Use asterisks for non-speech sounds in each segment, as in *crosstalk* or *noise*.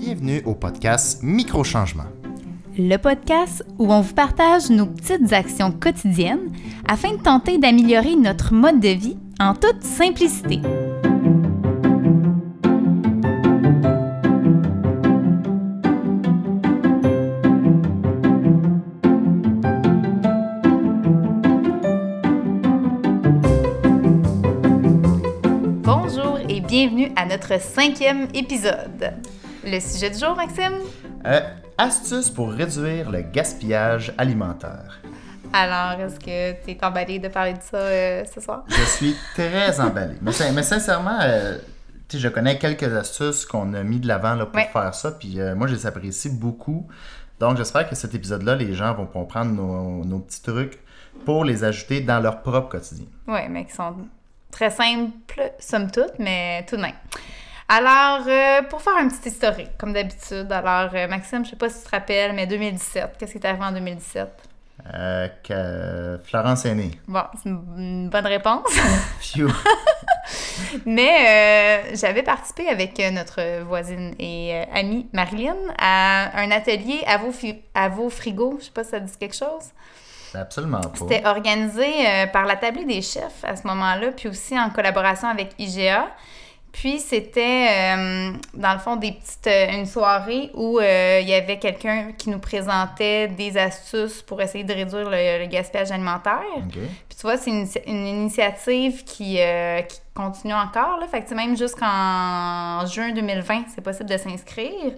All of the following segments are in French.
Bienvenue au podcast Microchangement. Le podcast où on vous partage nos petites actions quotidiennes afin de tenter d'améliorer notre mode de vie en toute simplicité. Bonjour et bienvenue à notre cinquième épisode. Le sujet du jour, Maxime? Euh, astuces pour réduire le gaspillage alimentaire. Alors, est-ce que tu es emballé de parler de ça euh, ce soir? Je suis très emballé. Mais, sin- mais sincèrement, euh, je connais quelques astuces qu'on a mis de l'avant pour Ouais. faire ça. Puis moi, je les apprécie beaucoup. Donc, j'espère que cet épisode-là, les gens vont comprendre nos, nos petits trucs pour les ajouter dans leur propre quotidien. Oui, mais qui sont très simples, somme toute, mais tout de même. Alors, euh, pour faire un petit historique, comme d'habitude, alors, euh, Maxime, je sais pas si tu te rappelles, mais 2017, qu'est-ce qui est arrivé en 2017? Euh, que Florence est née. Bon, c'est une, bonne réponse. *laughs* *laughs* Mais j'avais participé avec notre voisine et amie Marilyn à un atelier à vos, à vos frigos. Je sais pas si ça dit quelque chose. Absolument pas. C'était organisé par la Tablée des chefs à ce moment-là, puis aussi en collaboration avec IGA. Puis c'était, euh, dans le fond, des petites, euh, une soirée où euh, il y avait quelqu'un qui nous présentait des astuces pour essayer de réduire le, le gaspillage alimentaire. Puis tu vois, c'est une, une initiative qui, euh, qui continue encore. Là. Fait que même jusqu'en juin 2020, c'est possible de s'inscrire.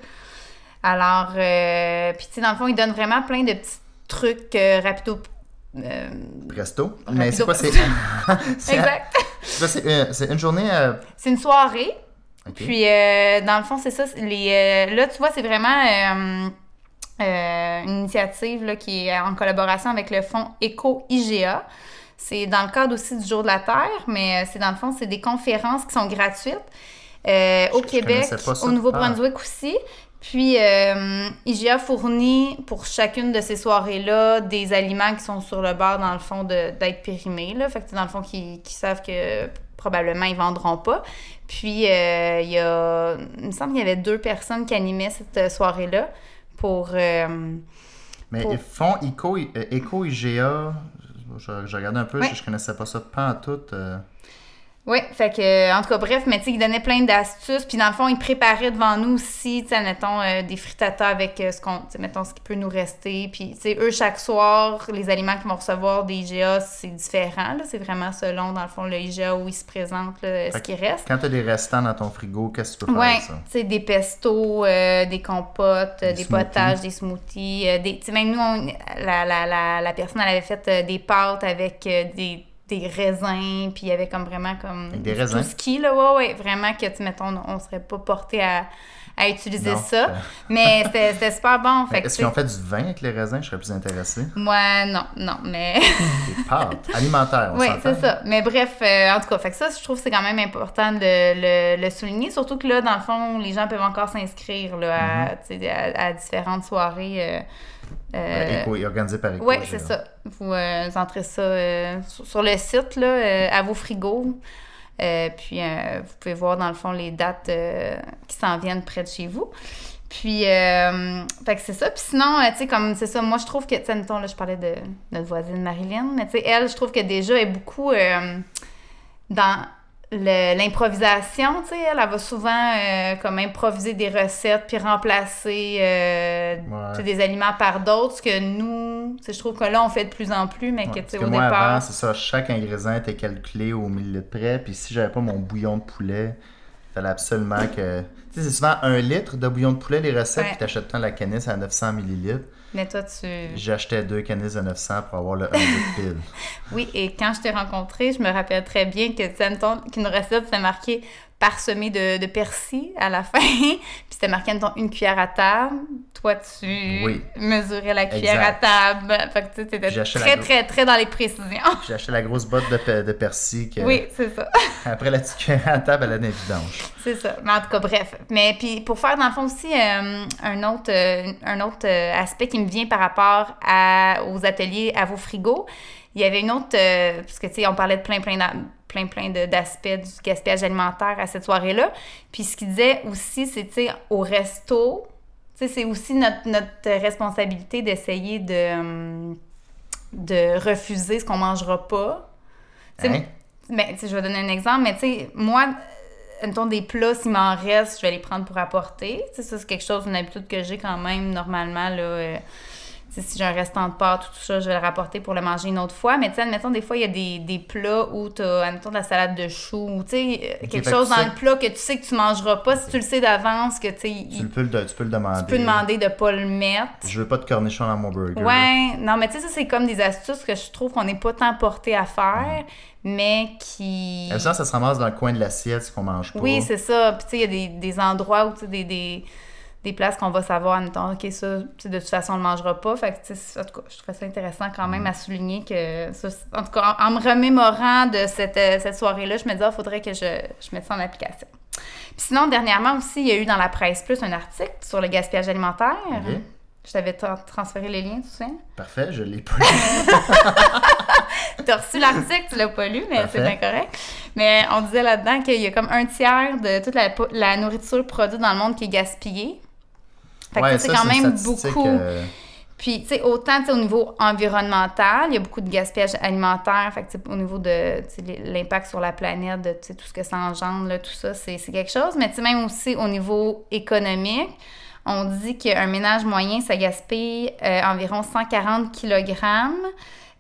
Alors, puis tu sais, dans le fond, ils donnent vraiment plein de petits trucs rapido. Euh, Presto. Mais c'est quoi? C'est *laughs* exact. c'est euh, c'est une journée. euh, C'est une soirée. Puis, euh, dans le fond, c'est ça. Les, là, tu vois, c'est vraiment une initiative là, qui est en collaboration avec le fonds Éco-IGA. C'est dans le cadre aussi du Jour de la Terre, mais c'est dans le fond, c'est des conférences qui sont gratuites euh, au Je- Québec, connaissais pas ça. au Nouveau-Brunswick aussi. Puis, euh, IGA fournit pour chacune de ces soirées-là des aliments qui sont sur le bord, dans le fond, d'être périmés. Là. Fait que, dans le fond, qui, qui savent que probablement ils vendront pas. Puis, euh, il y a, il me semble qu'il y avait deux personnes qui animaient cette euh, soirée-là pour... euh, Mais Pour- ils font Eco, euh, Eco IGA. Je, je regardais un peu, Ouais. je, je connaissais pas ça pas en tout. Oui, fait que, euh, en tout cas, bref, mais tu sais, ils donnaient plein d'astuces. Puis, dans le fond, ils préparaient devant nous aussi, tu sais, mettons, euh, des frittatas avec euh, ce qu'on, tu sais, mettons, ce qui peut nous rester. Puis, tu sais, eux, chaque soir, les aliments qu'ils vont recevoir des IGA, c'est différent, là. C'est vraiment selon, dans le fond, le IGA où ils se présentent, là, ce qui reste. Quand tu as des restants dans ton frigo, qu'est-ce que tu peux faire avec ça? tu sais, des pestos, euh, des compotes, Des potages, des smoothies. des, tu sais, même nous, on- la, la, la, la personne, elle avait fait des pâtes avec des, des raisins, puis il y avait comme vraiment comme... Avec des tout raisins? ce qui, là, ouais, ouais, vraiment que, tu mettons, on serait pas porté à, à utiliser Non, ça. *laughs* Mais c'était super bon, Est-ce qu'ils ont fait du vin avec les raisins? Je serais plus intéressé. Moi, non, non, mais... *laughs* Des pâtes alimentaires, on Oui, c'est ça. Mais bref, euh, en tout cas, fait que ça, je trouve que c'est quand même important de le, le- le souligner. Surtout que là, dans le fond, les gens peuvent encore s'inscrire là, à, différentes soirées. euh, euh, organisé par oui, c'est ça. Vous, euh, entrez ça euh, sur, sur le site, là, à vos frigos. Euh, puis, euh, vous pouvez voir, dans le fond, les dates euh, qui s'en viennent près de chez vous. Puis, euh, fait que c'est ça. Puis sinon, euh, tu sais, comme c'est ça, moi, je trouve que, tu là, je parlais de notre voisine Marilyn, mais tu sais, elle, je trouve que déjà, elle est beaucoup dans l'improvisation, tu sais, elle, elle va souvent euh, comme improviser des recettes puis remplacer euh, Ouais. tu des aliments par d'autres, ce que nous, tu je trouve que là, on fait de plus en plus, mais Ouais, que, tu parce sais, au moi, départ... c'est ça, chaque ingrédient était calculé au millilitre près, puis si j'avais pas mon bouillon de poulet, il fallait absolument que... Tu sais, c'est souvent un litre de bouillon de poulet, les recettes, Ouais. puis t'achètes tant la canisse à 900 millilitres. Mais toi, tu... J'achetais deux canisses de 900 pour avoir le 1 litre *laughs* pile. Oui, et quand je t'ai rencontré, je me rappelle très bien que, tu sais, qu'une recette, c'était marqué parsemé de, de persil à la *laughs* fin, puis c'était marqué, mettons, une cuillère à table. Toi, tu Oui. mesurais la cuillère Exact. à table. Fait que, tu la très, très, très dans les précisions. J'ai acheté la grosse botte de, de persil que, Oui, c'est ça. *laughs* après la petite cuillère à table, elle a des vidanges. C'est ça. Mais en tout cas, bref. Mais puis pour faire, dans le fond, aussi, euh, un autre, euh, un autre euh, aspect qui me vient par rapport à, aux ateliers à vos frigos, il y avait une autre, euh, parce que, tu sais, on parlait de plein, plein, plein, plein d'aspects du gaspillage alimentaire à cette soirée-là. Puis ce qu'il disait aussi, c'est, tu sais, au resto, tu sais, c'est aussi notre, notre responsabilité d'essayer de, hum, de refuser ce qu'on mangera pas. Tu sais, Hein? sais, je vais donner un exemple, mais tu sais, moi, mettons des plats, s'il m'en reste, je vais les prendre pour apporter. Tu sais, ça, c'est quelque chose, une habitude que j'ai quand même normalement, là. euh, si j'ai un restant de pâtes ou tout ça, je vais le rapporter pour le manger une autre fois. Mais tu sais, admettons, des fois, il y a des, des plats où tu as, admettons, de la salade de choux ou, tu sais, euh, quelque chose dans sais- le plat que tu sais que tu mangeras pas. Si tu le sais d'avance, que, tu sais, Tu, il- peux, le- tu peux le demander. tu peux demander de pas le mettre. Je veux pas de cornichons dans mon burger. Ouais, non, mais tu sais, ça, c'est comme des astuces que je trouve qu'on n'est pas tant porté à faire, mais qui. Comme ça, ça se ramasse dans le coin de l'assiette, ce qu'on mange pas. Oui, c'est ça. Puis, tu sais, il y a des, des endroits où, tu sais, des, des, des places qu'on va savoir, admettons, OK, ça, sais, de toute façon, on le mangera pas. Fait que, sais, en tout cas, je trouvais ça intéressant quand même à souligner que, ça, en tout cas, en, en me remémorant de cette, euh, cette soirée-là, je me disais, il faudrait que je, je mette ça en application. Puis sinon, dernièrement aussi, il y a eu dans la presse plus un article sur le gaspillage alimentaire. Ok. Je t'avais tra- transféré les liens, tu souviens? Parfait, je l'ai pas. *laughs* T'as reçu l'article, tu l'as pas lu, mais c'est bien correct. Mais on disait là-dedans qu'il y a comme un tiers de toute la nourriture produite dans le monde qui est gaspillée. Fait que Ouais, c'est quand même beaucoup. euh, Puis, tu sais, autant tu sais, au niveau environnemental, il y a beaucoup de gaspillage alimentaire. Fait que, au niveau de l'impact sur la planète, de tout ce que ça engendre, là, tout ça, c'est c'est quelque chose. Mais, tu sais, même aussi au niveau économique, on dit qu'un ménage moyen, ça gaspille euh, environ 140 kg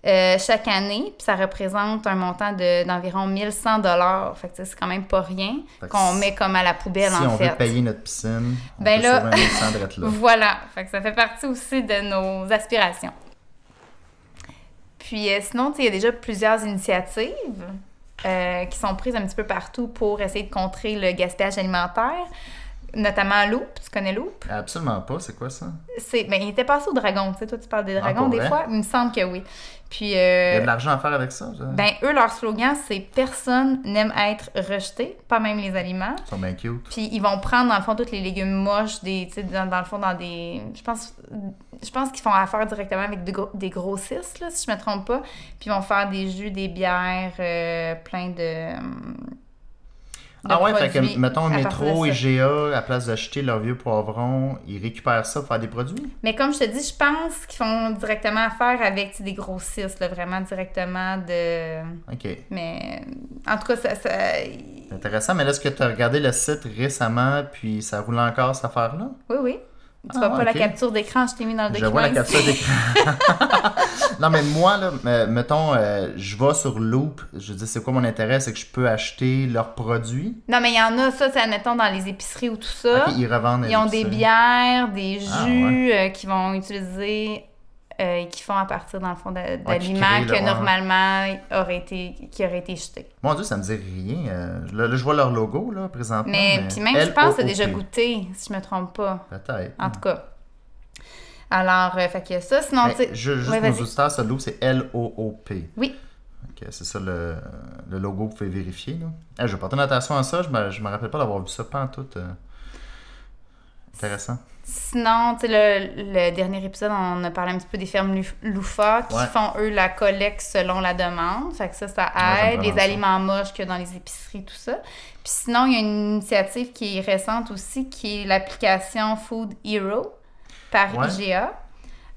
chaque année. Puis, ça représente un montant de- d'environ 1100 dollars. Fait que, c'est quand même pas rien qu'on si- met comme à la poubelle, si en on fait. veut payer notre piscine, on Ben peut là- sauver un instant d'être là. *laughs* Voilà. Fait que ça fait partie aussi de nos aspirations. Puis euh, sinon, il y a déjà plusieurs initiatives euh, qui sont prises un petit peu partout pour essayer de contrer le gaspillage alimentaire, notamment Loop. Tu connais Loop? Absolument pas, c'est quoi ça? C'est, ben, il était passé au dragon. Tu sais, toi, tu parles des Ah, dragons des vrai? fois? Il me semble que oui. Puis, Il y euh, a de l'argent à faire avec ça? ben, eux, leur slogan, c'est « Personne n'aime être rejeté, pas même les aliments ». Ils sont bien cute. Puis ils vont prendre dans le fond tous les légumes moches des dans, dans le fond dans des je pense je pense qu'ils font affaire directement avec de gros- des grossistes là si je me trompe pas. Puis ils vont faire des jus, des bières euh, plein de, hum, de Ah ouais, fait que, mettons, métro. IGA, à la place d'acheter leurs vieux poivrons, ils récupèrent ça pour faire des produits? Mais comme je te dis, je pense qu'ils font directement affaire avec des grossistes là, vraiment directement de OK. mais en tout cas ça, ça- Intéressant, mais là, est-ce que tu as regardé le site récemment, puis ça roule encore, cette affaire-là? oui oui. Tu Ah, vois pas ouais, la capture d'écran, je t'ai mis dans le Je document. vois la capture d'écran. *laughs* *laughs* non, mais moi, là, me- mettons, euh, je vais sur Loop. Je dis, c'est quoi mon intérêt? C'est que je peux acheter leurs produits? Non, mais il y en a, ça, c'est admettons dans les épiceries ou tout ça. Ils revendent. Ils ont des bières, des Ah, jus euh, qu'ils vont utiliser euh, et qui font à partir, dans le fond, d'aliments que normalement auraient été, qui auraient été jetés. Mon Dieu, ça me dit rien. euh, là, là, je vois leur logo, là, présentement. Mais, puis même, je pense que c'est déjà goûté, si je me trompe pas. Peut-être. En tout cas. Alors, euh, fait que ça, sinon, Mais tu sais. juste Ouais, nos auditeurs, ce Loop, c'est L-O-O-P. Oui. Ok, c'est ça le, le logo, vous pouvez vérifier. Là. Ah, je vais porter notation à ça, je me, je me rappelle pas d'avoir vu ça, pas en tout. euh, Intéressant. Sinon, tu sais, le, le dernier épisode, on a parlé un petit peu des fermes lou- loufa qui Ouais. font, eux, la collecte selon la demande. Fait que ça, ça aide. les ça. aliments moches qu'il y a dans les épiceries, tout ça. Puis sinon, il y a une initiative qui est récente aussi, qui est l'application Food Hero par Ouais. IGA.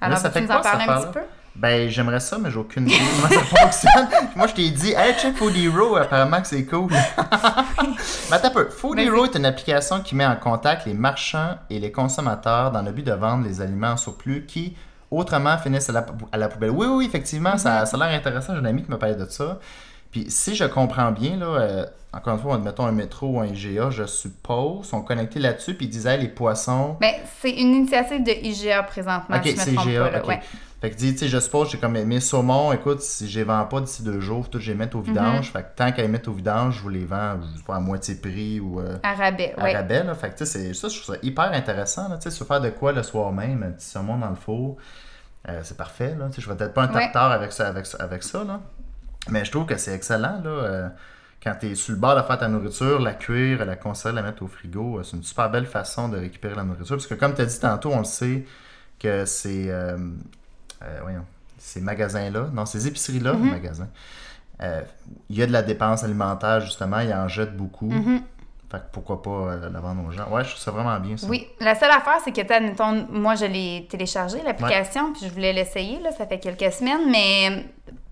Alors, ça tu fait nous quoi, en parler un petit peu? Ben, j'aimerais ça, mais j'ai aucune idée comment ça fonctionne. *laughs* Moi, je t'ai dit, hey, check Food Hero, apparemment que c'est cool. *laughs* mais attends un peu. Food. Hero est une application qui met en contact les marchands et les consommateurs dans le but de vendre les aliments en surplus qui, autrement, finissent à la, à la poubelle. Oui, oui, effectivement, Mhm. ça, ça a l'air intéressant. J'ai un ami qui me parlait de ça. Puis, si je comprends bien, là, euh, encore une fois, mettons un métro ou un IGA, je suppose, sont connectés là-dessus, puis ils disaient, les poissons. Ben, c'est une initiative de IGA présentement, Ok, c'est IGA. pas. Ouais. Fait que, tu sais, je suppose, j'ai comme mes saumons, écoute, si je les vends pas d'ici deux jours, tout, je les mets au Mhm. vidange. Fait que tant qu'à les mettre au vidange, je vous les vends, je pas, à moitié prix ou euh, À rabais, à ouais. rabais. Là. Fait que, tu sais, c'est- ça, je trouve ça hyper intéressant. Là, tu sais, se faire de quoi le soir même, un petit saumon dans le four, euh, c'est parfait. Là. Tu sais, je vais peut-être pas un Ouais. tartare avec ça, avec, ça- avec ça, là. Mais je trouve que c'est excellent, là. euh, quand tu es sur le bord de faire ta nourriture, la cuire, la conserver, la mettre au frigo, euh, c'est une super belle façon de récupérer la nourriture. Parce que comme tu as dit tantôt, on le sait que c'est... euh, euh, voyons, ces magasins-là, non, ces épiceries-là, Mhm. magasins, euh, il y a de la dépense alimentaire, justement, il en jette beaucoup. Mhm. Fait que pourquoi pas euh, la vendre aux gens? Ouais, je trouve ça vraiment bien, ça. Oui, la seule affaire, c'est que, admettons, moi, je l'ai téléchargé, l'application, puis je voulais l'essayer, là, ça fait quelques semaines, mais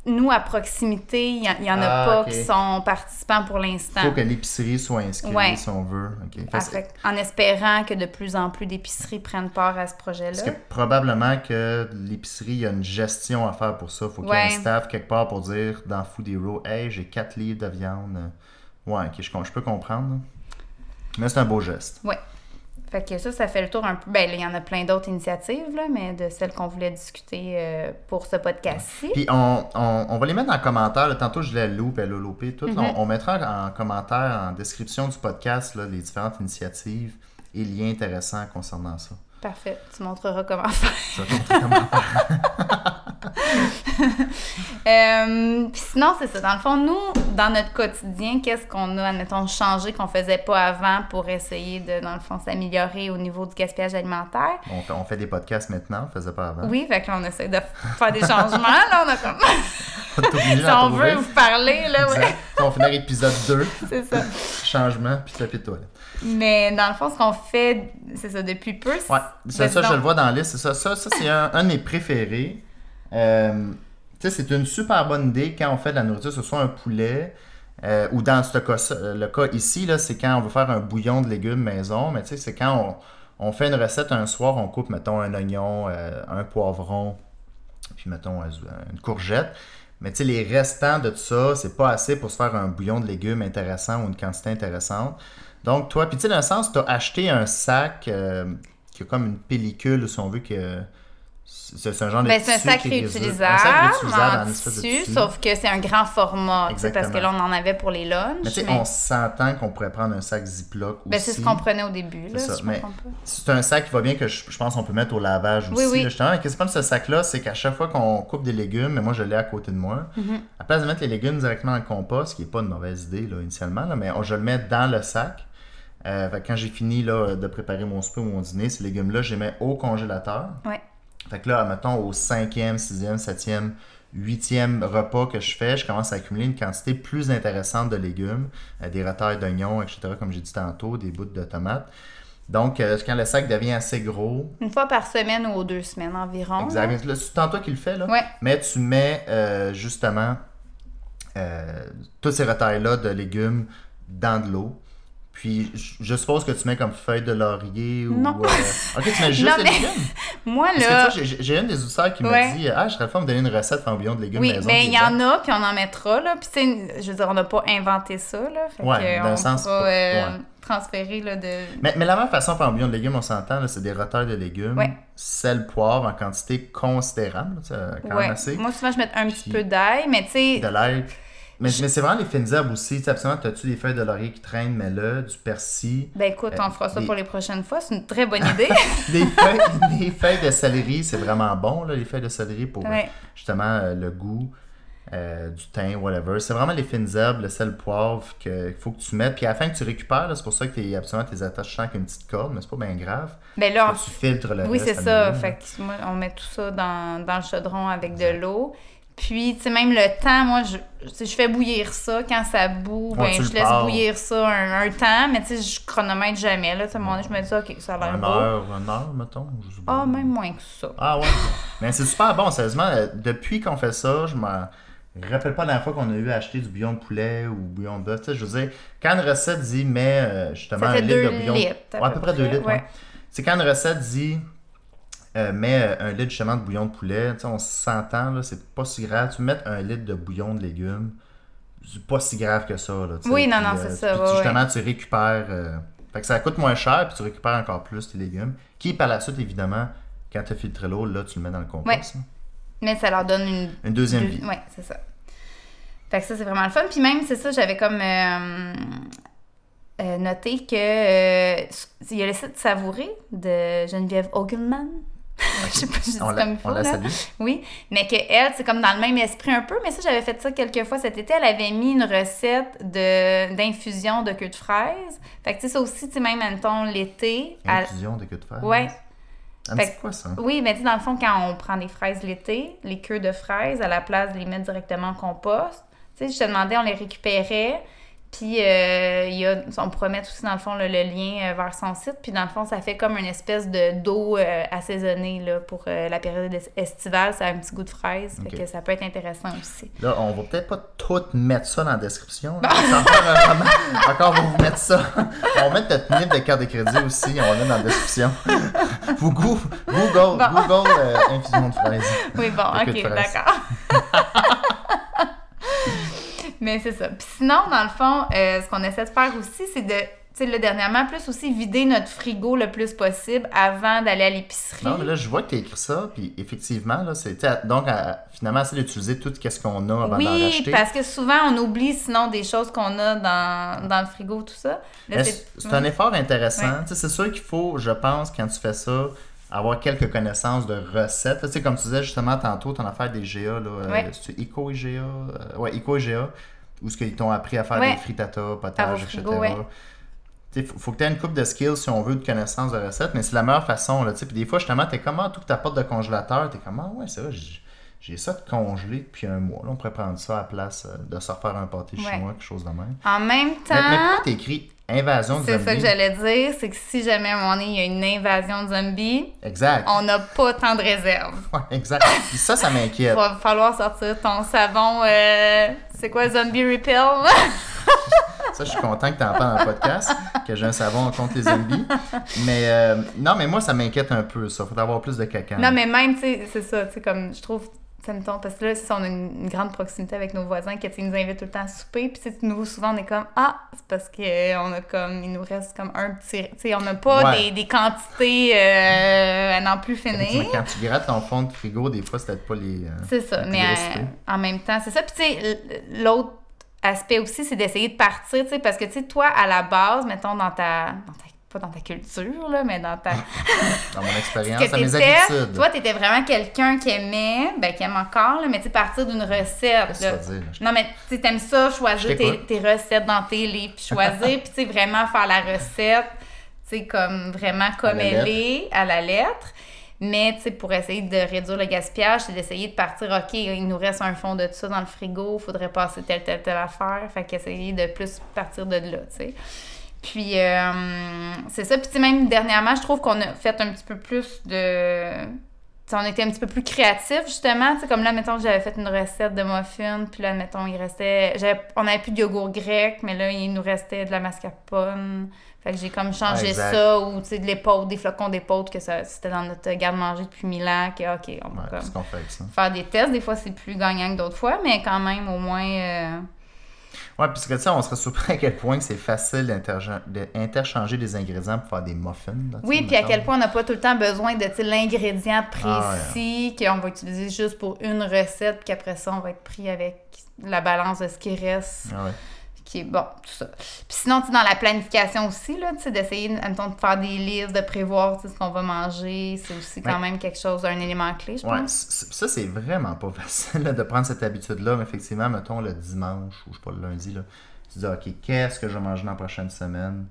nous, à proximité, il n'y en, a Ah, pas qui sont participants pour Il l'instant. faut que l'épicerie soit inscrite, Ouais. si on veut. Ah, en espérant que de plus en plus d'épiceries prennent part à ce projet-là. Parce que probablement que l'épicerie, il y a une gestion à faire pour ça. faut qu'il y ait un staff quelque part pour dire dans Food Hero, hey, j'ai 4 livres de viande. Ouais, ok, je, je peux comprendre. Mais c'est un beau geste. Oui. Fait que ça, ça fait le tour un peu. Ben, il y en a plein d'autres initiatives, là, mais de celles qu'on voulait discuter euh, pour ce podcast-ci. Puis on, on- on va les mettre en commentaire. là. Tantôt, je l'ai loup, elle a loupé. Tout. Mhm. on, on mettra en commentaire, en description du podcast, là, les différentes initiatives et liens intéressants concernant ça. Parfait. Tu montreras comment faire. Je vais te montrer comment faire. *laughs* *laughs* Euh, Puis sinon, c'est ça. Dans le fond, nous, dans notre quotidien, qu'est-ce qu'on a, admettons, changé qu'on faisait pas avant pour essayer de, dans le fond, s'améliorer au niveau du gaspillage alimentaire? on, fait, on fait des podcasts maintenant, on ne faisait pas avant. Oui, fait que là, on essaie de faire des changements. Là, on a comme... *laughs* Si on veut vous parler, là, ouais. On va finir épisode 2, *laughs* C'est ça. changement, puis tapis toilette. Mais dans le fond, ce qu'on fait, c'est ça, depuis peu. c'est- Ouais, ça, ça, je le vois dans la liste. C'est ça, ça, ça c'est un, un de mes préférés. Euh, c'est une super bonne idée quand on fait de la nourriture, ce soit un poulet, euh, ou dans ce cas, le cas ici, c'est quand on veut faire un bouillon de légumes maison, mais c'est quand on, fait une recette un soir, on coupe, mettons, un oignon, euh, un poivron, puis mettons, une courgette. Mais tu sais, les restants de tout ça, c'est pas assez pour se faire un bouillon de légumes intéressant ou une quantité intéressante. Donc, toi, puis tu sais, dans le sens, tu as acheté un sac qui a comme une pellicule, si on veut que. C'est un genre de Ben, c'est un tissu sac qui résulte- réutilisable, un sac réutilisable en tissu, sauf que c'est un grand format, parce que là, on en avait pour les lunchs. Mais mais- on s'entend qu'on pourrait prendre un sac Ziploc aussi. Ben, c'est ce qu'on prenait au début, là, C'est si un sac qui va bien que je, je pense qu'on peut mettre au lavage Oui, aussi. oui. là, justement. Se passe de ce sac-là, c'est qu'à chaque fois qu'on coupe des légumes, mais moi je l'ai à côté de moi, Mhm. à place de mettre les légumes directement dans le compost, ce qui n'est pas une mauvaise idée là, initialement, là, mais on- je le mets dans le sac. Euh, quand j'ai fini là, de préparer mon souper ou mon dîner, ces légumes-là, je les mets au congélateur. Ouais. Fait que là, mettons, au cinquième, sixième, septième, huitième repas que je fais, je commence à accumuler une quantité plus intéressante de légumes, euh, des retailles d'oignons, etc., comme j'ai dit tantôt, des bouts de tomates. Donc, euh, quand le sac devient assez gros, Une fois par semaine ou deux semaines environ. exact. Là, c'est toi qui le fais, là. Ouais. Mais tu mets euh, justement euh, tous ces retails-là de légumes dans de l'eau. Puis, je- suppose que tu mets comme feuille de laurier ou. Non. euh, Ok, tu mets *laughs* juste Non, les légumes. *laughs* Moi, Parce que là, j'ai- une des auditeurs qui m'a Ouais. dit Ah, je serais le fun de me donner une recette bouillon de légumes oui, maison. mais puis il y en a, puis on en mettra, là. Puis, tu sais, je veux dire, on n'a pas inventé ça, là. Fait Ouais, que dans le on sens pourra, pas- euh, ouais. transférer, là, de... Mais, mais la même façon bouillon de légumes, on s'entend, là, c'est des retails de légumes, Ouais. sel, poivre en quantité considérable, sais, quand même assez. Moi, souvent, je mets un petit peu d'ail, mais tu sais... De l'ail. Mais, mais c'est vraiment les fines herbes aussi. Tu sais, absolument, as-tu des feuilles de laurier qui traînent, mais là, du persil, Ben écoute, on Euh, fera ça des- pour les prochaines fois. C'est une très bonne idée. *laughs* des feuilles, des feuilles de céleri, c'est vraiment bon, là, les feuilles de céleri pour ouais. justement euh, le goût euh, du thym, whatever. C'est vraiment les fines herbes, le sel, le poivre qu'il faut que tu mettes. Puis à la fin que tu récupères, c'est pour ça que t'es absolument tes attaches avec une petite corde, mais c'est pas bien grave. Ben là, tu filtres le Oui, c'est ça. Fait que moi, on met tout ça dans, dans le chaudron avec de l'eau. Puis, tu sais, même le temps, moi, je, je fais bouillir ça. Quand ça bout, Ouais, ben, tu je laisse bouillir ça un, un temps, mais tu sais, je chronomètre jamais. Là, Tu sais, donné, je me dis, OK, ça a l'air Une beau. heure, une heure, mettons. Ah, même moins que ça. Ah ouais. Mais c'est super bon, sérieusement. euh, Depuis qu'on fait ça, je me rappelle pas la dernière fois qu'on a eu à acheter du bouillon de poulet ou bouillon de bœuf. Tu sais, je veux dire, quand une recette dit, mais euh, justement un litre deux de bouillon. litres. à Ouais, à peu peu près deux près, litres. ouais. ouais. C'est quand une recette dit, euh, mets euh, un litre justement de bouillon de poulet. Tu sais, on s'entend, là, c'est pas si grave. Tu mets un litre de bouillon de légumes, c'est pas si grave que ça. Là. Oui, non, Puis, non, c'est ça, puis ouais, justement, tu récupères. euh, fait que ça coûte moins cher, puis tu récupères encore plus tes légumes. Qui, par la suite, évidemment, quand tu as filtré l'eau, là, tu le mets dans le compost. Ouais. Mais ça leur donne une Une deuxième Deux- vie. Ouais, c'est ça. Fait que ça, c'est vraiment le fun. Puis même, c'est ça, j'avais comme euh, euh, noté que euh, il y a le site Savourer de Geneviève Ogelman. Je sais pas si On comme faut, on là. Oui, mais que elle, c'est comme dans le même esprit un peu. Mais ça, j'avais fait ça quelques fois cet été. Elle avait mis une recette de d'infusion de queue de fraise. Fait que tu sais, ça aussi, tu sais, même, mettons, l'été. elle- Infusion de queue de fraise? Ouais. Ah, Fait c'est quoi ça? oui, mais tu sais, dans le fond, quand on prend des fraises l'été, les queues de fraises, à la place de les mettre directement en compost, Tu sais, je te demandais, on les récupérait. Puis, euh, il y a, on pourrait mettre aussi, dans le fond, le, le lien euh, vers son site. Puis, dans le fond, ça fait comme une espèce de d'eau euh, assaisonnée là, pour euh, la période es- estivale. Ça a un petit goût de fraise. Ok. Fait que ça peut être intéressant aussi. Là, on va peut-être pas tout mettre ça dans la description. encore on va vous mettre ça. On va mettre notre NIP de carte de crédit aussi. On va mettre dans la description. Vous Google, Google, Bon. Google infusion de fraise. Oui, bon, ok, d'accord. Mais c'est ça. Puis sinon, dans le fond, euh, ce qu'on essaie de faire aussi, c'est de, tu sais, là, dernièrement, plus aussi vider notre frigo le plus possible avant d'aller à l'épicerie. Non, mais là, je vois que tu as écrit ça, puis effectivement, là, c'est donc à- finalement, c'est d'utiliser tout ce qu'on a avant d'en oui, parce que souvent, on oublie sinon des choses qu'on a dans, dans le frigo, tout ça. C'est un effort intéressant. Tu sais, C'est sûr qu'il faut, je pense, quand tu fais ça, avoir quelques connaissances de recettes. Tu sais, comme tu disais justement tantôt, ton affaire des GA, là, euh, Ouais. c'est Eco et GA, euh, ouais, Eco et Où ce qu'ils t'ont appris à faire Ouais. des frittata, vos etc. Il faut, faut que tu aies une coupe de skills si on veut de connaissances de recettes, mais c'est la meilleure façon. Là, puis des fois, justement, tu es comme, ah, tout ta porte de congélateur, tu es comme, ah, ouais, c'est vrai, j'ai- ça de congelé depuis un mois. Là, on pourrait prendre ça à la place euh, de se refaire un pâté Ouais. chinois, quelque chose de même. En même Mais, mais temps, pourquoi t'écris invasion de c'est zombies? ça que j'allais dire, c'est que si jamais à un moment donné, il y a une invasion de zombies, Exact. on n'a pas tant de réserve. Ouais, exact. Puis ça, ça Il m'inquiète. *laughs* va falloir sortir ton savon, euh, c'est quoi, Zombie Repel? Ça, je suis content que tu en parles dans le podcast, que j'ai un savon contre les zombies. Mais euh, non, mais moi, ça m'inquiète un peu, ça. Faut avoir plus de caca. non, mais même, tu sais, c'est ça, tu sais, comme, je trouve, ça me tombe, parce que là, ça, on a une, grande proximité avec nos voisins qui nous invitent tout le temps à souper, puis sais, nous, souvent, on est comme, ah, c'est parce qu'on a comme, il nous reste comme un petit, tu sais, on n'a pas Ouais. des, des quantités euh, à n'en plus finir. Quand tu grattes ton fond de frigo, des fois, c'est peut-être pas les. euh, C'est ça, mais euh, en même temps, c'est ça. Puis tu sais, l'autre aspect aussi, c'est d'essayer de partir, tu sais, parce que tu sais, toi, à la base, mettons, dans ta, dans ta- pas dans ta culture, là, mais dans ta... *laughs* Dans mon *laughs* ce expérience, dans mes habitudes. toi, t'étais vraiment quelqu'un qui aimait, ben, qui aime encore, là, mais tu sais, partir d'une recette, là. tu dire? Non, mais tu sais, t'aimes ça, choisir tes, tes recettes dans tes livres, puis choisir, *laughs* puis tu sais, vraiment faire la recette, tu sais, comme vraiment comme elle est, à la lettre. Mais, tu sais, pour essayer de réduire le gaspillage, c'est d'essayer de partir, OK, il nous reste un fond de tout ça dans le frigo, il faudrait passer telle, telle, telle affaire. Fait qu'essayer de plus partir de là, tu sais. Puis, euh, c'est ça. Puis, même dernièrement, je trouve qu'on a fait un petit peu plus de... tu sais, on était un petit peu plus créatifs, justement. Tu sais, comme là, mettons, j'avais fait une recette de muffins, puis là, mettons, il restait... j'avais- On n'avait plus de yogourt grec, mais là, il nous restait de la mascarpone. Fait que j'ai comme changé Ah, exact. ça, ou, tu sais, de l'épaule, des flocons d'épaule, que ça, c'était dans notre garde-manger depuis mille ans, que, OK, on va Ouais, comme fait ça. faire des tests. Des fois, c'est plus gagnant que d'autres fois, mais quand même, au moins... euh, Ouais, puisque tu sais, on serait surpris à quel point que c'est facile d'interchanger des ingrédients pour faire des muffins. là, Oui, puis à quel point on n'a pas tout le temps besoin de l'ingrédient Ah, précis qu'on va utiliser juste pour une recette, puis qu'après ça, on va être pris avec la balance de ce qui reste, Ah ouais. Bon, tout ça. Puis sinon, tu sais, dans la planification aussi, là, tu d'essayer, admettons, de faire des listes, de prévoir ce qu'on va manger, c'est aussi quand Ouais. même quelque chose, un élément clé, je Ouais, pense. ça, c'est vraiment pas *laughs* facile là, de prendre cette habitude-là. Mais effectivement, mettons le dimanche ou je sais pas, le lundi, là, tu dis, OK, qu'est-ce que je vais manger dans la prochaine semaine?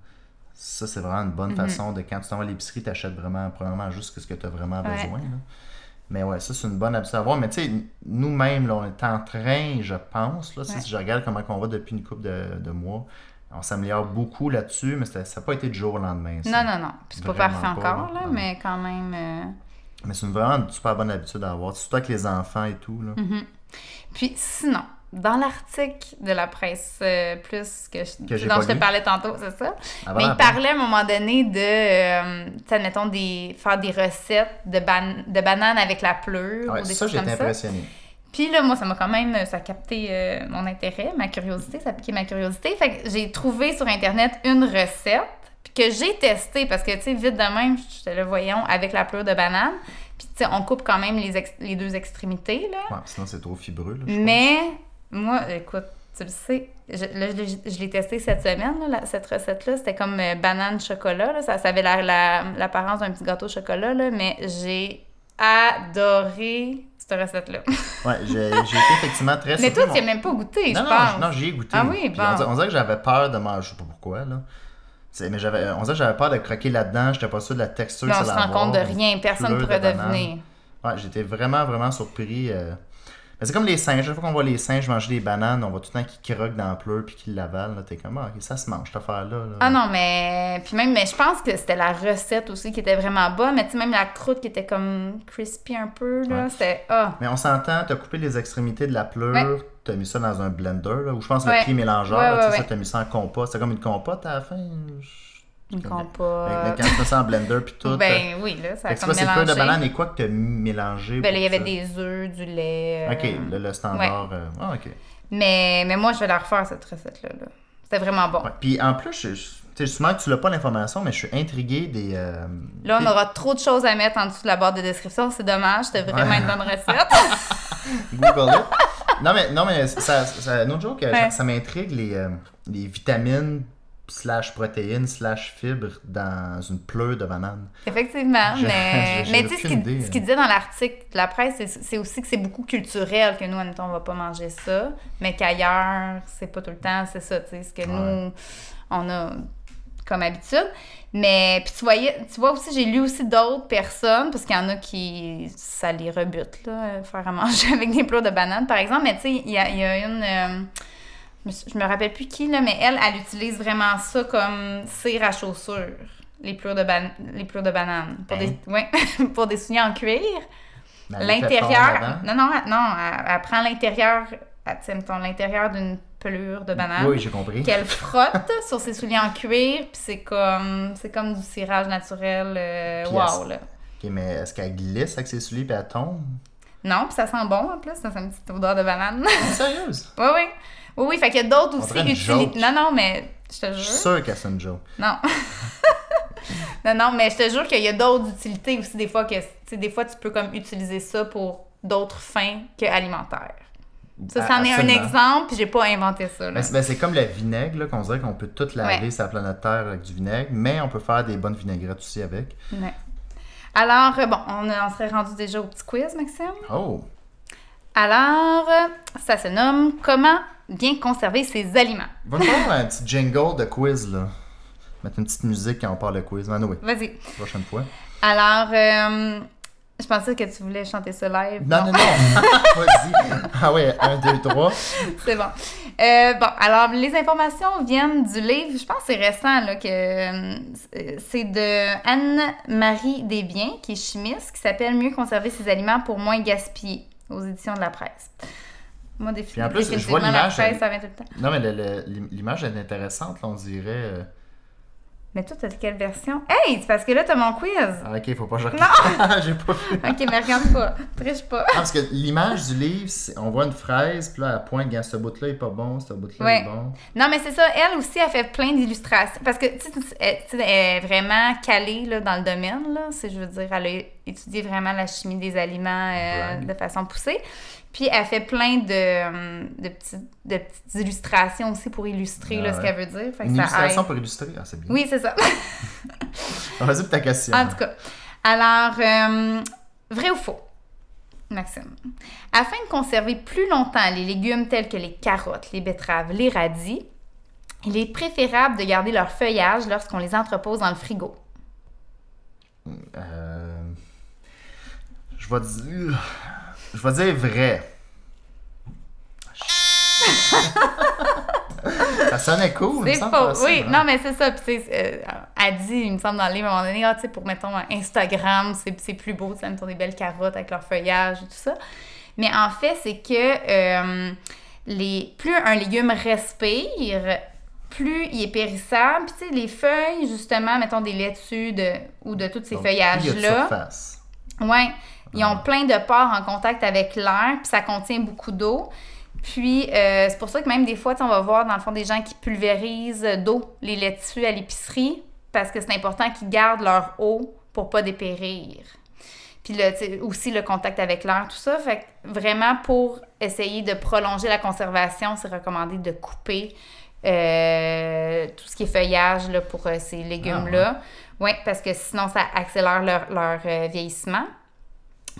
Ça, c'est vraiment une bonne Mhm. façon de quand tu t'en vas à l'épicerie, tu achètes vraiment, premièrement, juste ce que tu as vraiment Ouais. besoin. là. Mais ouais, ça, c'est une bonne habitude à avoir. Mais tu sais, nous-mêmes, on est en train, je pense, là, si- Ouais. si je regarde comment on va depuis une couple de, de mois, on s'améliore beaucoup là-dessus, mais ça n'a pas été du jour au lendemain. ça. Non, non, non. Puis c'est pas parfait encore, là. Non. mais quand même... euh, Mais c'est une vraiment une super bonne habitude à avoir, surtout avec les enfants et tout. Là. Mhm. Puis sinon, dans l'article de la presse euh, plus que, je- Que dont je te parlais tantôt, c'est ça? Avant Mais il la- parlait à un moment donné de, euh, admettons, des, faire des recettes de, ban- de bananes avec la pleure Ouais, ou des ça, choses comme ça. impressionné. Puis là, moi, ça m'a quand même, ça a capté euh, mon intérêt, ma curiosité, ça a piqué ma curiosité. Fait que j'ai trouvé sur Internet une recette, puis que j'ai testée, parce que, tu sais, vite de même, je te le voyons, avec la pleure de banane. Puis, tu sais, on coupe quand même les, les deux extrémités, là. Ouais, sinon, c'est trop fibreux. Là, je Mais, moi, écoute, tu le sais, je, là, je, l'ai- je l'ai testé cette semaine, là, la- cette recette-là. C'était comme euh, banane chocolat. Là. Ça, ça avait la- la- l'apparence d'un petit gâteau au chocolat, là, mais j'ai adoré cette recette-là. *laughs* Ouais, j'ai été effectivement très mais toi, tu n'as même pas goûté, Non, je non, pense. non, j'y ai goûté. Ah oui, bon. On, on dirait que j'avais peur de manger, je sais pas pourquoi, là. Mais j'avais, on dirait que j'avais peur de croquer là-dedans, j'étais pas sûr de la texture que on se rend compte de rien, personne ne pourrait de deviner. Ouais, j'étais vraiment, vraiment surpris. euh. C'est comme les singes. Chaque fois qu'on voit les singes manger des bananes, on voit tout le temps qu'ils croquent dans le pleur puis qu'ils l'avalent. là. T'es comme, ah, ça se mange, cette affaire-là. là. Ah non, mais. Puis même, mais je pense que c'était la recette aussi qui était vraiment bonne. Mais tu sais, même la croûte qui était comme crispy un peu, là. Ouais. C'était. Ah! Mais on s'entend, t'as coupé les extrémités de la pleure, Ouais. t'as mis ça dans un blender, là, ou je pense Ouais. le pied mélangeur, Ouais, là, tu sais, ouais, ça, t'as mis ça en compote. C'était comme une compote à la fin. Une compote. mais quand tu fais ça en blender puis tout. Ben oui, là, ça a comme c'est le de banane et quoi que t'as mélangé Ben là, il y avait ça? des œufs, du lait. euh, Ok, le, le standard. euh, Ah, ok. Mais, mais moi, je vais la refaire, cette recette-là. là. C'était vraiment bon. Puis en plus, je, je, tu sais, souvent que tu l'as pas l'information, mais je suis intrigué des. euh, Là, on des- aura trop de choses à mettre en dessous de la barre de description. C'est dommage. C'était vraiment Ouais. une bonne recette. *laughs* Google it. Non, mais, non, mais ça, ça, no joke, euh, Ouais. ça, ça m'intrigue les, euh, les vitamines slash protéines slash fibres dans une pleure de banane. Effectivement. Mais *laughs* mais tu sais, ce qu'il qu'il hein. disait dans l'article de la presse, c'est- aussi que c'est beaucoup culturel que nous, admettons, on va pas manger ça. Mais qu'ailleurs, c'est pas tout le temps, c'est ça, tu sais. Ce que nous, on a comme habitude. Mais puis tu voyais, tu vois aussi, j'ai lu aussi d'autres personnes, parce qu'il y en a qui, ça les rebute, là, faire à *laughs* manger avec des plats de bananes, par exemple. Mais tu sais, il y a, il y a une... euh, je me rappelle plus qui, là, mais elle, elle utilise vraiment ça comme cire à chaussures, les pleurs de, ban- les de bananes. Pour, Hein? des, ouais, *laughs* pour des souliers en cuir. L'intérieur... Non, non, elle- non, elle, elle prend l'intérieur, l'intérieur d'une pelure de banane Oui, j'ai compris. qu'elle *laughs* frotte sur ses souliers en cuir, puis c'est comme c'est comme du cirage naturel. euh, Puis wow, là. Ok, mais est-ce qu'elle glisse avec ses souliers et elle tombe? Non, puis ça sent bon en plus, ça sent une petite odeur de banane. Sérieuse? *laughs* oui, oui. Oui, oui, fait qu'il y a d'autres aussi utilités. Non, non, mais je te Je suis jure. sûr qu'elle c'est une joke. Non. *laughs* non, non, mais je te jure qu'il y a d'autres utilités aussi, des fois, que, des fois, tu peux comme utiliser ça pour d'autres fins que alimentaires. Ça, c'en est un exemple, puis j'ai pas inventé ça, là. Ben, c'est comme le vinaigre, là, qu'on dirait qu'on peut tout laver Ouais. sa planète Terre avec du vinaigre, mais on peut faire des bonnes vinaigrettes aussi avec. Ouais. Alors, euh, bon, on, on serait rendu déjà au petit quiz, Maxime? Oh! Alors, ça se nomme Comment bien conserver ses aliments. Va nous faire un petit jingle de quiz, là. Mettre une petite musique quand on parle de quiz. Mais oui, Vas-y. prochaine fois. Alors, euh, je pensais que tu voulais chanter ça live. Non, non, non! *laughs* *laughs* Vas-y! Ah ouais, un, deux, trois. C'est bon. Euh, bon, alors, les informations viennent du livre, je pense que c'est récent, là, que euh, c'est de Anne-Marie Desbiens, qui est chimiste, qui s'appelle Mieux conserver ses aliments pour moins gaspiller, aux éditions de la presse. Moi, défi- Puis en plus, je vois définitivement, la l'image, presse, elle- ça vient tout le temps. Non, mais l'image est intéressante, là, on dirait. euh, Mais toi, t'as quelle version? Hey, c'est parce que là, t'as mon quiz! Ah, ok, faut pas que je regarde. J'ai pas vu. Ok, mais regarde pas. Triche pas. Ah, parce que l'image du livre, on voit une fraise, puis là, elle pointe, Regarde, ce bout-là est pas bon, ce bout-là Ouais. est bon. Non, mais c'est ça. Elle aussi, elle fait plein d'illustrations. Parce que, tu sais, elle, est vraiment calée là, dans le domaine. Là. C'est, je veux dire, elle a étudié vraiment la chimie des aliments euh, de façon poussée. Puis, elle fait plein de, de, petites, de petites illustrations aussi pour illustrer Ah là, ce qu'elle veut dire. Fait que Une ça illustration aide. pour illustrer, ah, c'est bien. Oui, c'est ça. *laughs* Vas-y pour ta question. En tout cas. Alors, euh, vrai ou faux? Maxime. Afin de conserver plus longtemps les légumes tels que les carottes, les betteraves, les radis, il est préférable de garder leur feuillage lorsqu'on les entrepose dans le frigo. Euh, Je vais dire. Je vais dire vrai. ça sonnait cool. C'est me faux. ça, Oui, hein. non, mais c'est ça. Puis, euh, elle dit, il me semble, dans le livre, à un moment donné, ah, tu sais, pour, mettons, Instagram, c'est c'est plus beau, tu sais, mettons des belles carottes avec leur feuillage et tout ça. Mais en fait, c'est que euh, les, plus un légume respire, plus il est périssable. Puis, tu sais, les feuilles, justement, mettons des laitues de, ou de tous ces feuillages-là. surface. Ils ont Ah. plein de pores en contact avec l'air, puis ça contient beaucoup d'eau. Puis euh, c'est pour ça que même des fois, on va voir dans le fond des gens qui pulvérisent d'eau les laitues à l'épicerie parce que c'est important qu'ils gardent leur eau pour pas dépérir. Puis le, aussi le contact avec l'air, tout ça. Fait que vraiment pour essayer de prolonger la conservation, c'est recommandé de couper euh, tout ce qui est feuillage là, pour euh, ces légumes-là. Oui, parce que sinon, ça accélère leur, leur, vieillissement.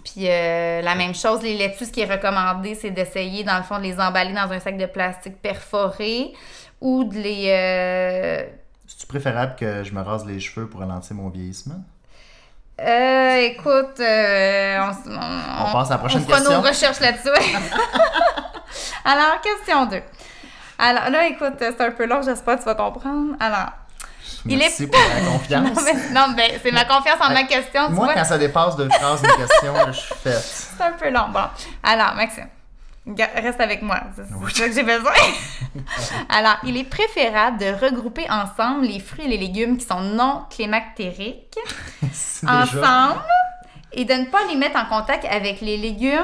Puis euh, la même chose, les laitues, ce qui est recommandé, c'est d'essayer, dans le fond, de les emballer dans un sac de plastique perforé ou de les... euh, C'est-tu préférable que je me rase les cheveux pour ralentir mon vieillissement? Euh, écoute, euh, on, on, On passe à la prochaine on question. nos recherches là-dessus. *laughs* Alors, question 2. Alors là, écoute, c'est un peu long, j'espère que tu vas comprendre. Alors, Il est- pour la confiance. *laughs* non, mais, non, mais c'est ma confiance en ma question, Moi, vois. quand ça dépasse deux phrases, une question, je suis faite. C'est un peu long. Bon. Alors, Maxime, reste avec moi. C'est Oui. ça que j'ai besoin. *laughs* Alors, il est préférable de regrouper ensemble les fruits et les légumes qui sont non *laughs* déjà- ensemble et de ne pas les mettre en contact avec les légumes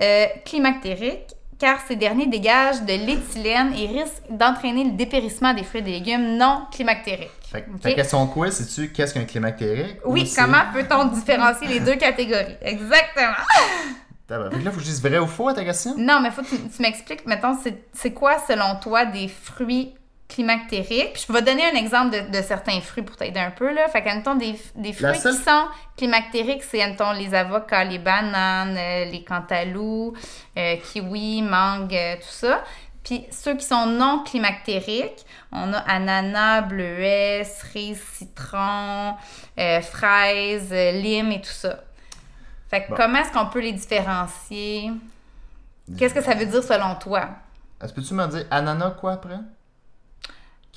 euh, climactériques car ces derniers dégagent de l'éthylène et risquent d'entraîner le dépérissement des fruits et des légumes non climactériques. Fait que Ok? ta question quiz, c'est-tu qu'est-ce qu'un climactérique? Oui, comment peut-on différencier les deux catégories? Exactement. Tabarnak. Fait que là, faut que je dise vrai ou faux à ta question? Non, mais faut que tu, tu m'expliques, mettons, c'est quoi, selon toi, des fruits climactériques? Puis je vais donner un exemple de, de certains fruits pour t'aider un peu, là. Fait qu'admettons, des, des La fruits seule- qui sont climactériques, c'est, admettons, les avocats, les bananes, euh, les cantaloupes, euh, kiwis, mangues, euh, tout ça. Puis ceux qui sont non climactériques, on a ananas, bleuets, cerises, citron, euh, fraises, euh, lime et tout ça. Fait que Bon. comment est-ce qu'on peut les différencier? Qu'est-ce que ça veut dire selon toi? Est-ce que tu me dire ananas quoi après?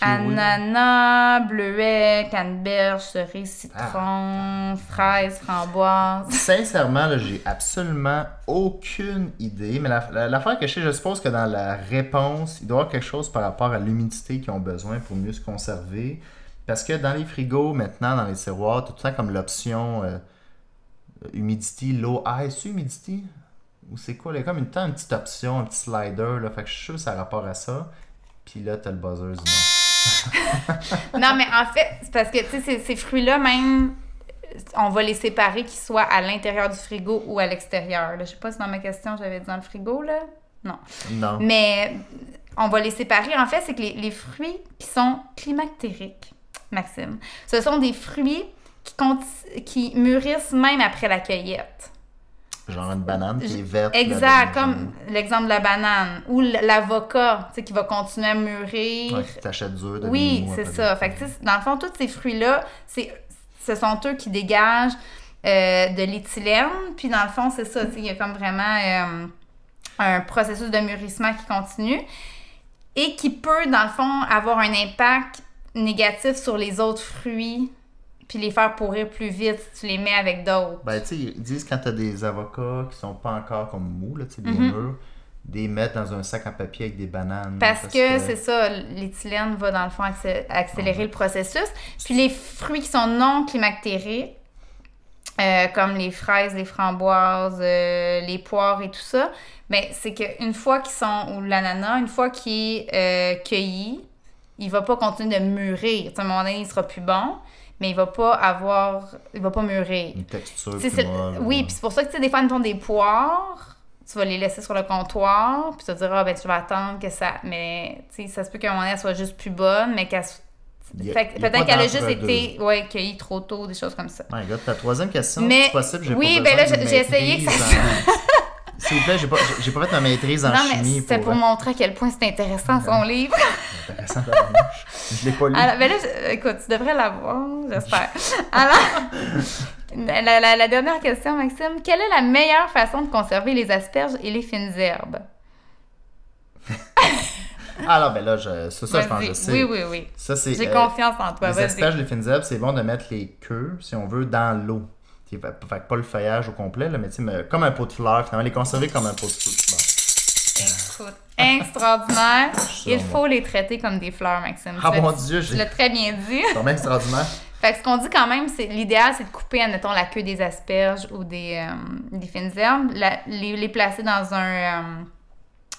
Ananas, bleuet, canneberge, cerise, citron, fraise, framboise. Sincèrement, là, j'ai absolument aucune idée. Mais la- la- l'affaire que je sais, je suppose que dans la réponse, il doit y avoir quelque chose par rapport à l'humidité qu'ils ont besoin pour mieux se conserver. Parce que dans les frigos, maintenant, dans les tiroirs, tout le temps comme l'option euh, humidity, low. C'est humidity? Ou c'est quoi? Il y a comme une, temps, une petite option, un petit slider. Là, fait que je suis sûr que ça a rapport à ça. Puis là, t'as le buzzer non. *laughs* non, mais en fait, c'est parce que, tu sais, ces, ces fruits-là, même, on va les séparer qu'ils soient à l'intérieur du frigo ou à l'extérieur. Je sais pas si dans ma question, j'avais dit dans le frigo, là. Non. Non. Mais on va les séparer. En fait, c'est que les, les fruits qui sont climactériques, Maxime, ce sont des fruits qui, qui mûrissent même après la cueillette. Genre une banane qui est verte. Exact, comme l'exemple de la banane ou l'avocat, tu sais, qui va continuer à mûrir. Ouais, qui t'achète dur. devient oui, c'est ça. Fait que, dans le fond, tous ces fruits-là, ce sont eux qui dégagent euh, de l'éthylène. Puis, dans le fond, c'est ça. Il y a comme vraiment euh, un processus de mûrissement qui continue et qui peut, dans le fond, avoir un impact négatif sur les autres fruits puis les faire pourrir plus vite si tu les mets avec d'autres. Ben, tu sais, ils disent quand t'as des avocats qui sont pas encore comme mous, là, tu sais, bien Mhm. mûrs, des mettre dans un sac en papier avec des bananes. Parce, que, c'est ça, l'éthylène va dans le fond accé- accélérer le processus. Puis les fruits qui sont non climactériques, euh, comme les fraises, les framboises, euh, les poires et tout ça, ben, c'est qu'une fois qu'ils sont, ou l'ananas, une fois qu'il est euh, cueilli, il va pas continuer de mûrir. Tu à un moment donné, il sera plus bon, mais il va pas avoir, il va pas mûrir. Une texture plus molle. oui, ouais. puis c'est pour ça que des fois, mettons des poires, tu vas les laisser sur le comptoir, puis tu vas te dire, ah, ben, tu vas attendre que ça. Mais, tu sais, ça se peut qu'à un moment donné, elle soit juste plus bonne, mais qu'elle. peut-être qu'elle a juste été ouais, cueillie trop tôt, des choses comme ça. My God, ta troisième question, Mais- c'est possible, j'ai oui, ben là, j'ai essayé que ça en- S'il vous plaît, j'ai pas, j'ai pas fait ma maîtrise en non, mais chimie c'était pour pour... montrer à quel point c'est intéressant son livre. Intéressant. Je l'ai pas lu. Alors, ben là, je- écoute, tu devrais l'avoir, j'espère. Alors, *laughs* la, la- la dernière question, Maxime. Quelle est la meilleure façon de conserver les asperges et les fines herbes? *laughs* Alors, ben là, je, ça, ça je pense que je sais. Oui, oui, oui. Ça, c'est... J'ai euh, confiance en toi, Les vas-y. asperges, les fines herbes, c'est bon de mettre les queues, si on veut, dans l'eau. Fait fait que pas le feuillage au complet, là, mais tu sais, mais comme un pot de fleurs, finalement, les conserver comme un pot de fleurs. Sûrement. Il faut les traiter comme des fleurs, Maxime. Ah Tu mon Dieu, j'ai l'as très bien dit. c'est vraiment extraordinaire. *laughs* Fait que ce qu'on dit quand même, c'est l'idéal, c'est de couper, admettons, la queue des asperges ou des, euh, des fines herbes, la- les, les placer dans un, euh,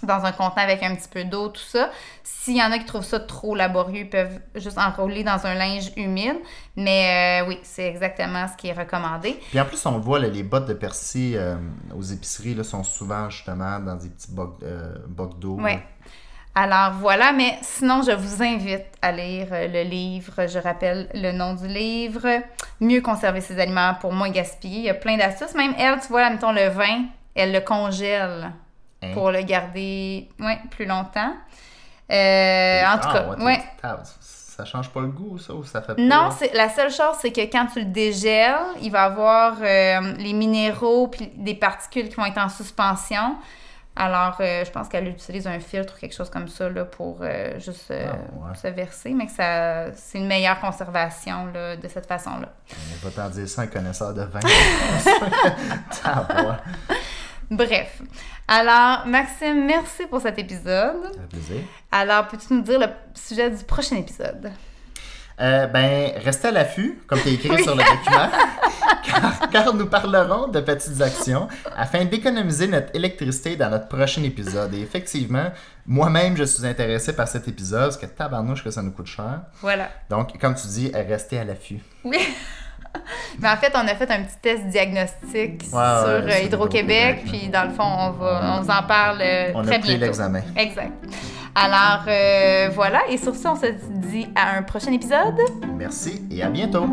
dans un contenant avec un petit peu d'eau, tout ça. S'il y en a qui trouvent ça trop laborieux, ils peuvent juste enrouler dans un linge humide. Mais euh, oui, c'est exactement ce qui est recommandé. Puis en plus, on le voit, là, les bottes de persil euh, aux épiceries là, sont souvent justement dans des petits bocs, euh, bocs d'eau. Oui. Alors voilà, mais sinon, je vous invite à lire euh, le livre. Je rappelle le nom du livre. Mieux conserver ses aliments pour moins gaspiller. Il y a plein d'astuces. Même elle, tu vois, mettons le vin, elle le congèle Hein? pour le garder ouais, plus longtemps. Euh, en tout Ah, cas, ouais, ouais. ça change pas le goût, ça, ou ça fait. Non, c'est la seule chose, c'est que quand tu le dégèles, il va avoir euh, les minéraux puis des particules qui vont être en suspension. Alors, euh, je pense qu'elle utilise un filtre ou quelque chose comme ça là, pour euh, juste euh, Ah, ouais. se verser, mais que ça, c'est une meilleure conservation là, de cette façon-là. On va t'en dire ça, un connaisseur de vin. *laughs* Bref. Alors, Maxime, merci pour cet épisode. Plaisir. Alors, peux-tu nous dire le sujet du prochain épisode? Euh, ben, restez à l'affût, comme tu écrit sur le document, *laughs* car, car nous parlerons de petites actions afin d'économiser notre électricité dans notre prochain épisode. Et effectivement, moi-même, je suis intéressé par cet épisode, parce que tabarnouche que ça nous coûte cher. Voilà. Donc, comme tu dis, restez à l'affût. Oui. *laughs* *laughs* Mais en fait, on a fait un petit test diagnostic sur ouais, euh, Hydro-Québec, puis dans le fond, on, va, on vous en parle euh, On très a pris l'examen. Exact. Alors, euh, voilà, et sur ce, on se dit à un prochain épisode. Merci et à bientôt!